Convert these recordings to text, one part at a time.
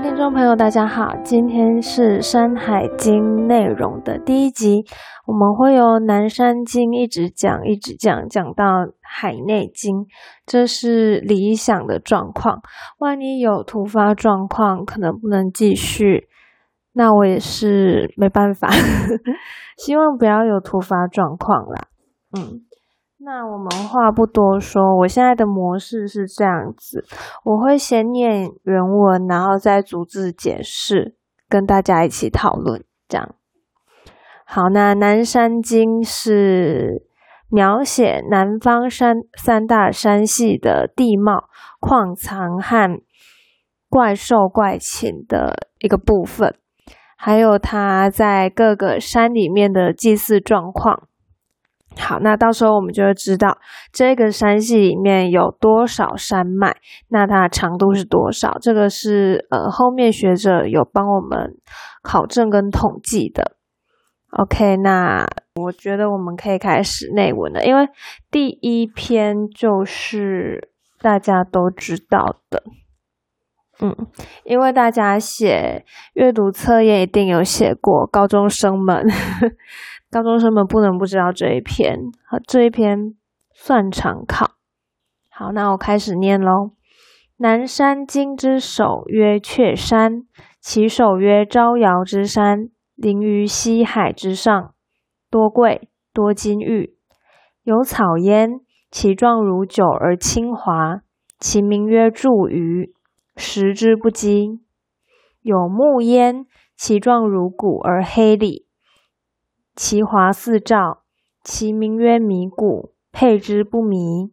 位听众朋友，大家好，今天是《山海经》内容的第一集，我们会由南山经一直讲，一直讲，讲到海内经，这是理想的状况。万一有突发状况，可能不能继续，那我也是没办法，希望不要有突发状况啦。嗯。那我们话不多说，我现在的模式是这样子，我会先念原文，然后再逐字解释，跟大家一起讨论。这样，好，那《南山经》是描写南方山三大山系的地貌、矿藏和怪兽怪禽的一个部分，还有它在各个山里面的祭祀状况。好，那到时候我们就会知道这个山系里面有多少山脉，那它的长度是多少？这个是呃后面学者有帮我们考证跟统计的。OK，那我觉得我们可以开始内文了，因为第一篇就是大家都知道的，嗯，因为大家写阅读测验一定有写过，高中生们。高中生们不能不知道这一篇，这一篇算常考。好，那我开始念喽。南山经之首曰雀山，其首曰招摇之山，临于西海之上，多贵多金玉，有草焉，其状如酒而清华，其名曰祝鱼，食之不饥；有木焉，其状如骨而黑里。其华四照，其名曰迷谷，佩之不迷。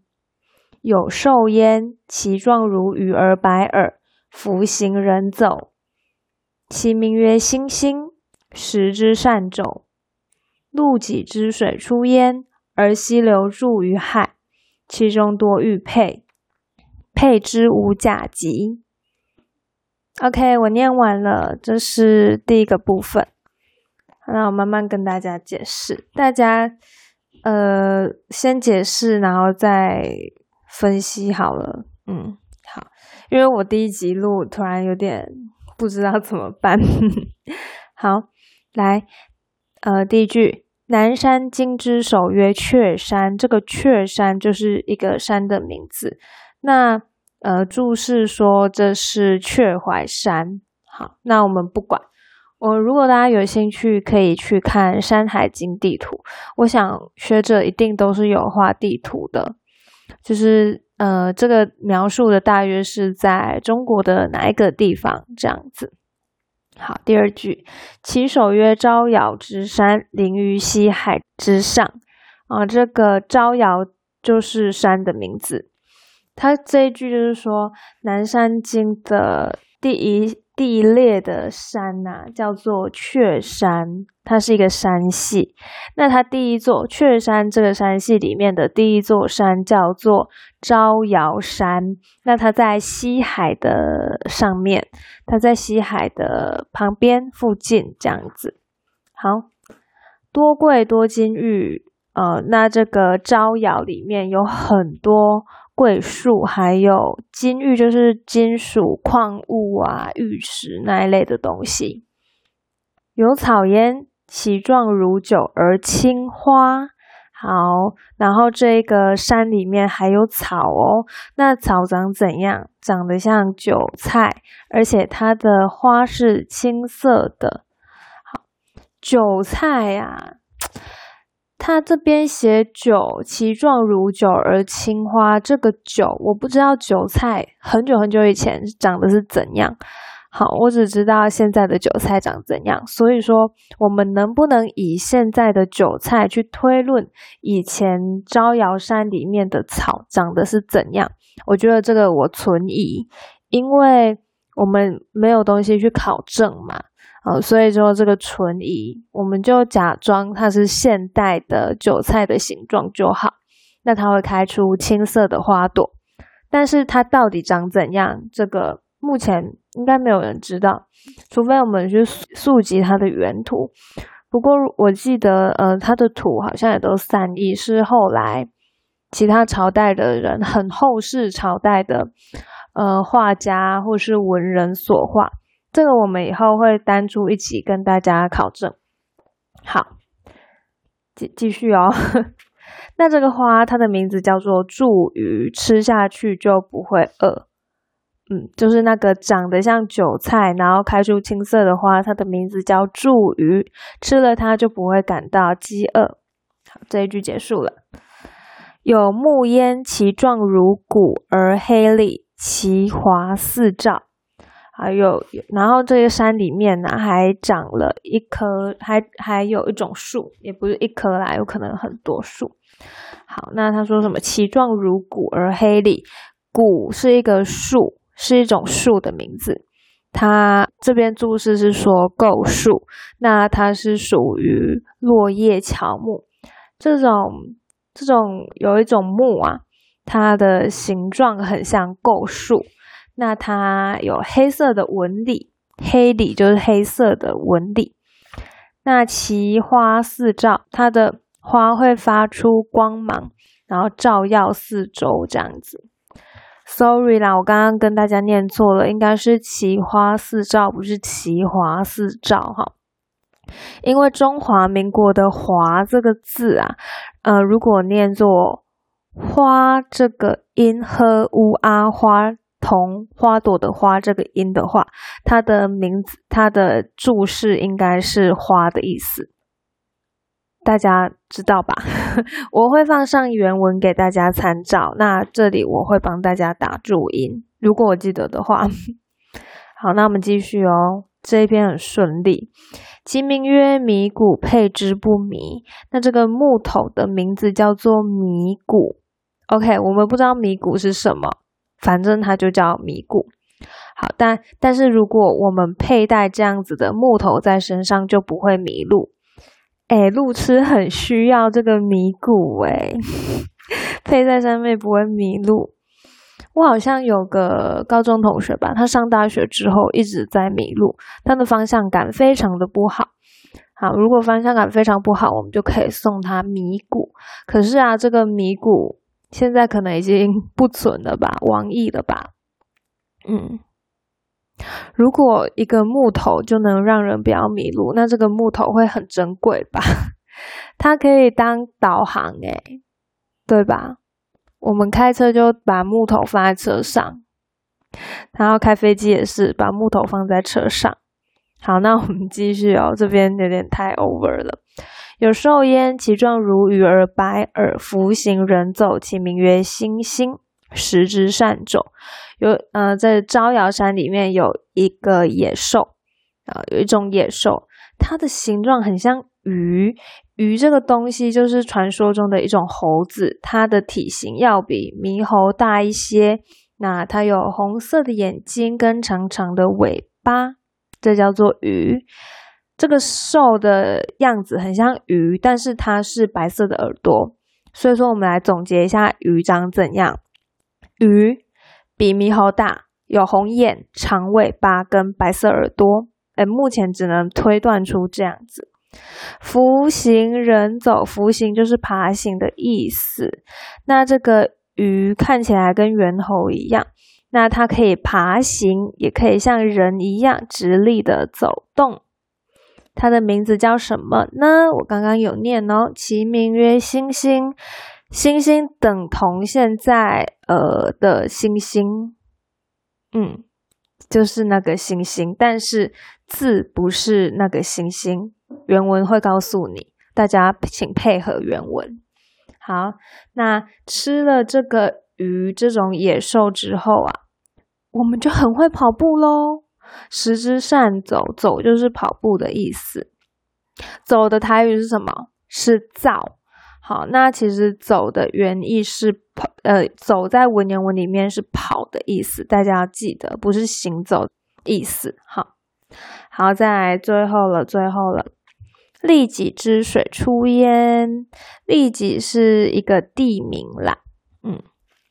有兽焉，其状如鱼而白耳，弗行人走。其名曰星星，食之善走。陆己之水出焉，而溪流注于海，其中多玉佩，佩之无甲级。OK，我念完了，这是第一个部分。那我慢慢跟大家解释，大家呃先解释，然后再分析好了。嗯，好，因为我第一集录突然有点不知道怎么办。好，来，呃，第一句，南山经之首曰雀山，这个雀山就是一个山的名字。那呃注释说这是雀怀山。好，那我们不管。我如果大家有兴趣，可以去看《山海经》地图。我想学者一定都是有画地图的，就是呃，这个描述的大约是在中国的哪一个地方这样子。好，第二句，其首曰招摇之山，临于西海之上。啊，这个招摇就是山的名字。它这一句就是说，《南山经》的第一。第一列的山呐，叫做雀山，它是一个山系。那它第一座雀山这个山系里面的第一座山叫做招摇山。那它在西海的上面，它在西海的旁边附近这样子。好多贵多金玉，呃，那这个招摇里面有很多。桂树还有金玉，就是金属矿物啊、玉石那一类的东西。有草焉，其状如酒而青花。好，然后这个山里面还有草哦。那草长怎样？长得像韭菜，而且它的花是青色的。好，韭菜呀。他这边写韭，其状如韭而青花。这个韭，我不知道韭菜很久很久以前长得是怎样。好，我只知道现在的韭菜长怎样。所以说，我们能不能以现在的韭菜去推论以前招摇山里面的草长得是怎样？我觉得这个我存疑，因为我们没有东西去考证嘛。呃，所以说这个纯疑，我们就假装它是现代的韭菜的形状就好。那它会开出青色的花朵，但是它到底长怎样，这个目前应该没有人知道，除非我们去溯集它的原图。不过我记得，呃，它的图好像也都散佚，是后来其他朝代的人，很后世朝代的呃画家或是文人所画。这个我们以后会单独一起跟大家考证。好，继继续哦。那这个花，它的名字叫做茱萸，吃下去就不会饿。嗯，就是那个长得像韭菜，然后开出青色的花，它的名字叫茱萸，吃了它就不会感到饥饿。好，这一句结束了。有木焉，其状如骨而黑里，其华四照。还有，然后这个山里面呢，还长了一棵，还还有一种树，也不是一棵啦，有可能很多树。好，那他说什么？其状如骨而黑里，骨是一个树。是一种树的名字，它这边注释是说构树，那它是属于落叶乔木这种这种有一种木啊，它的形状很像构树，那它有黑色的纹理，黑里就是黑色的纹理，那奇花四照，它的花会发出光芒，然后照耀四周这样子。Sorry 啦，我刚刚跟大家念错了，应该是奇花四照，不是奇华四照哈。因为中华民国的“华”这个字啊，呃，如果念作花这个音和乌啊花同花朵的花这个音的话，它的名字它的注释应该是花的意思。大家知道吧？我会放上原文给大家参照。那这里我会帮大家打注音，如果我记得的话。好，那我们继续哦。这一篇很顺利。其名曰米谷，配之不迷。那这个木头的名字叫做米谷。OK，我们不知道米谷是什么，反正它就叫米谷。好，但但是如果我们佩戴这样子的木头在身上，就不会迷路。哎，路痴很需要这个迷谷哎，配在上面不会迷路。我好像有个高中同学吧，他上大学之后一直在迷路，他的方向感非常的不好。好，如果方向感非常不好，我们就可以送他迷谷。可是啊，这个迷谷现在可能已经不存了吧，网易了吧？嗯。如果一个木头就能让人不要迷路，那这个木头会很珍贵吧？它可以当导航，诶，对吧？我们开车就把木头放在车上，然后开飞机也是把木头放在车上。好，那我们继续哦，这边有点太 over 了。有兽焉，其状如鱼而白耳，浮行人走，其名曰星星。食之善走，有呃，在招摇山里面有一个野兽啊，有一种野兽，它的形状很像鱼。鱼这个东西就是传说中的一种猴子，它的体型要比猕猴大一些。那它有红色的眼睛跟长长的尾巴，这叫做鱼。这个兽的样子很像鱼，但是它是白色的耳朵。所以说，我们来总结一下鱼长怎样。鱼比猕猴大，有红眼、长尾巴跟白色耳朵。哎，目前只能推断出这样子。浮行人走，浮行就是爬行的意思。那这个鱼看起来跟猿猴一样，那它可以爬行，也可以像人一样直立的走动。它的名字叫什么呢？我刚刚有念哦，其名曰星星。星星等同现在呃的星星，嗯，就是那个星星，但是字不是那个星星。原文会告诉你，大家请配合原文。好，那吃了这个鱼这种野兽之后啊，我们就很会跑步喽。食之善走，走就是跑步的意思。走的台语是什么？是造。好，那其实走的原意是跑，呃，走在文言文里面是跑的意思，大家要记得，不是行走意思。好，好，再来最后了，最后了。利己之水出焉，利己是一个地名啦，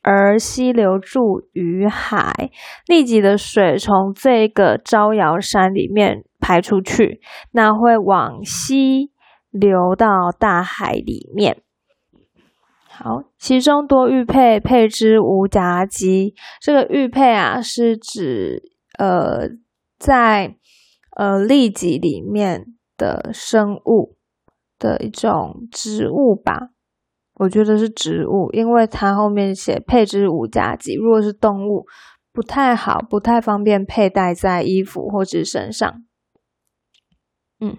而溪流注于海，利己的水从这个招摇山里面排出去，那会往西流到大海里面。好，其中多玉佩，佩之无夹击。这个玉佩啊，是指呃在呃痢疾里面的生物的一种植物吧，我觉得是植物，因为它后面写配之五甲基，如果是动物，不太好，不太方便佩戴在衣服或者身上。嗯，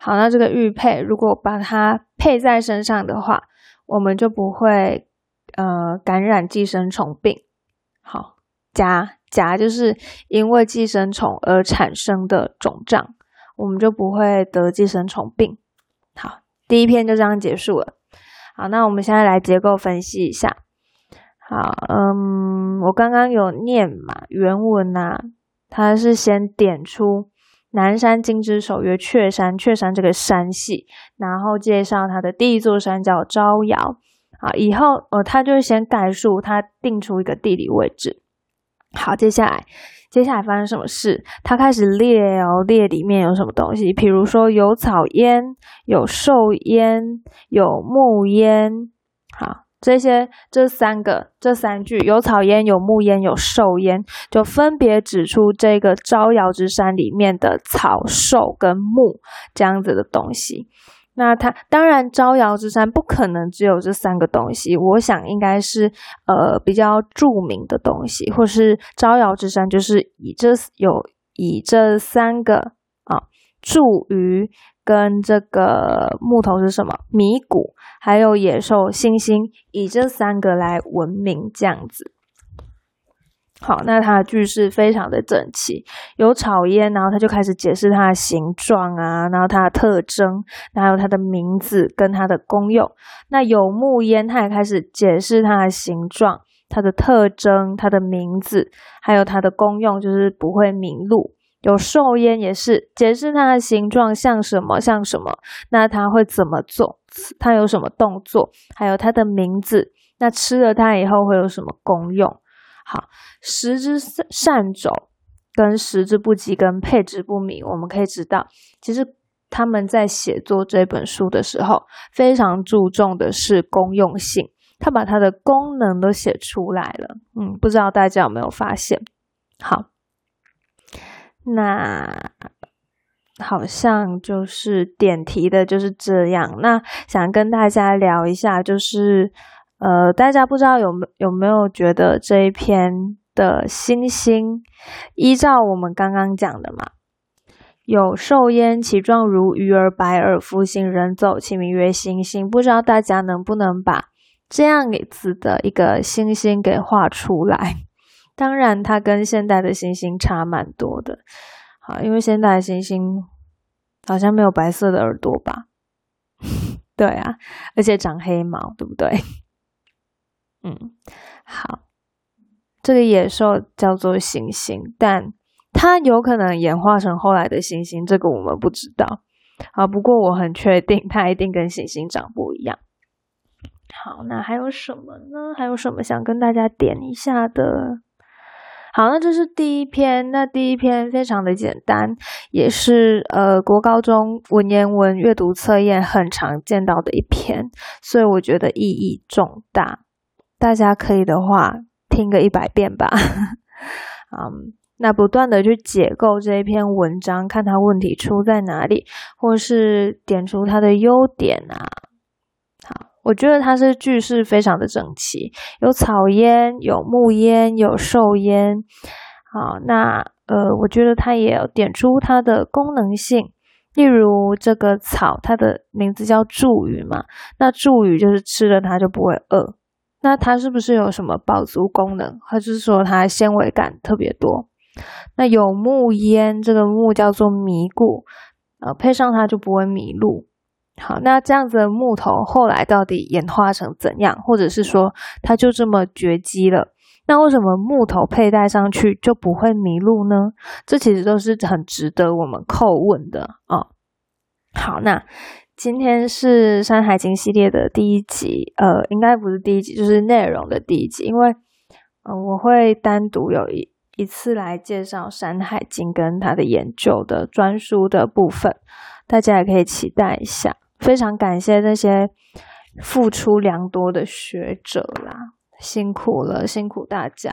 好，那这个玉佩如果把它配在身上的话，我们就不会呃感染寄生虫病。好，夹夹就是因为寄生虫而产生的肿胀，我们就不会得寄生虫病。好，第一篇就这样结束了。好，那我们现在来结构分析一下。好，嗯，我刚刚有念嘛，原文呐，它是先点出。南山金之守约雀山，雀山这个山系，然后介绍它的第一座山叫招摇啊。以后呃，他就先概述，他定出一个地理位置。好，接下来接下来发生什么事？他开始列哦，列里面有什么东西？比如说有草烟，有兽烟，有木烟。好。这些这三个这三句有草烟有木烟有兽烟，就分别指出这个招摇之山里面的草兽跟木这样子的东西。那它当然招摇之山不可能只有这三个东西，我想应该是呃比较著名的东西，或是招摇之山就是以这有以这三个啊茱萸。跟这个木头是什么？米谷，还有野兽、猩猩，以这三个来闻名，这样子。好，那它的句式非常的整齐，有草烟，然后他就开始解释它的形状啊，然后它的特征，还有它的名字跟它的功用。那有木烟，他也开始解释它的形状、它的特征、它的名字，还有它的功用，就是不会迷路。有兽烟也是解释它的形状像什么像什么，那它会怎么做？它有什么动作？还有它的名字。那吃了它以后会有什么功用？好，食之善走跟食之不及跟配之不明，我们可以知道，其实他们在写作这本书的时候，非常注重的是公用性，他把它的功能都写出来了。嗯，不知道大家有没有发现？好。那好像就是点题的就是这样。那想跟大家聊一下，就是呃，大家不知道有没有没有觉得这一篇的星星，依照我们刚刚讲的嘛，有兽焉，其状如鱼儿，白耳，夫行人走，其名曰星星。不知道大家能不能把这样子的一个星星给画出来？当然，它跟现代的猩猩差蛮多的，好，因为现代的猩猩好像没有白色的耳朵吧？对啊，而且长黑毛，对不对？嗯，好，这个野兽叫做猩猩，但它有可能演化成后来的猩猩，这个我们不知道。啊，不过我很确定，它一定跟猩猩长不一样。好，那还有什么呢？还有什么想跟大家点一下的？好，那这是第一篇。那第一篇非常的简单，也是呃国高中文言文阅读测验很常见到的一篇，所以我觉得意义重大。大家可以的话听个一百遍吧。嗯，那不断的去解构这一篇文章，看它问题出在哪里，或是点出它的优点啊。我觉得它是句式非常的整齐，有草烟，有木烟，有兽烟。好，那呃，我觉得它也有点出它的功能性，例如这个草，它的名字叫茱萸嘛，那茱萸就是吃了它就不会饿。那它是不是有什么饱足功能？或者是说它纤维感特别多？那有木烟，这个木叫做迷固，呃，配上它就不会迷路。好，那这样子的木头后来到底演化成怎样，或者是说它就这么绝迹了？那为什么木头佩戴上去就不会迷路呢？这其实都是很值得我们叩问的哦。好，那今天是《山海经》系列的第一集，呃，应该不是第一集，就是内容的第一集，因为呃，我会单独有一一次来介绍《山海经》跟它的研究的专书的部分，大家也可以期待一下。非常感谢那些付出良多的学者啦，辛苦了，辛苦大家。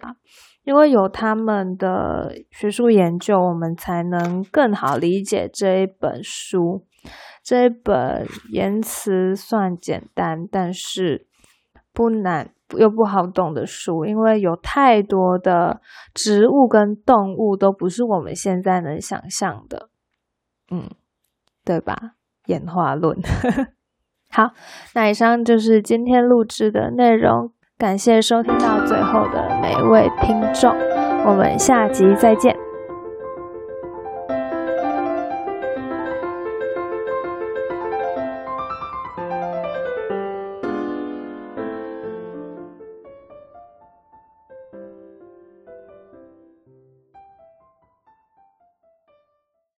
因为有他们的学术研究，我们才能更好理解这一本书。这本言辞算简单，但是不难又不好懂的书，因为有太多的植物跟动物都不是我们现在能想象的，嗯，对吧？演化论。好，那以上就是今天录制的内容，感谢收听到最后的每位听众，我们下集再见。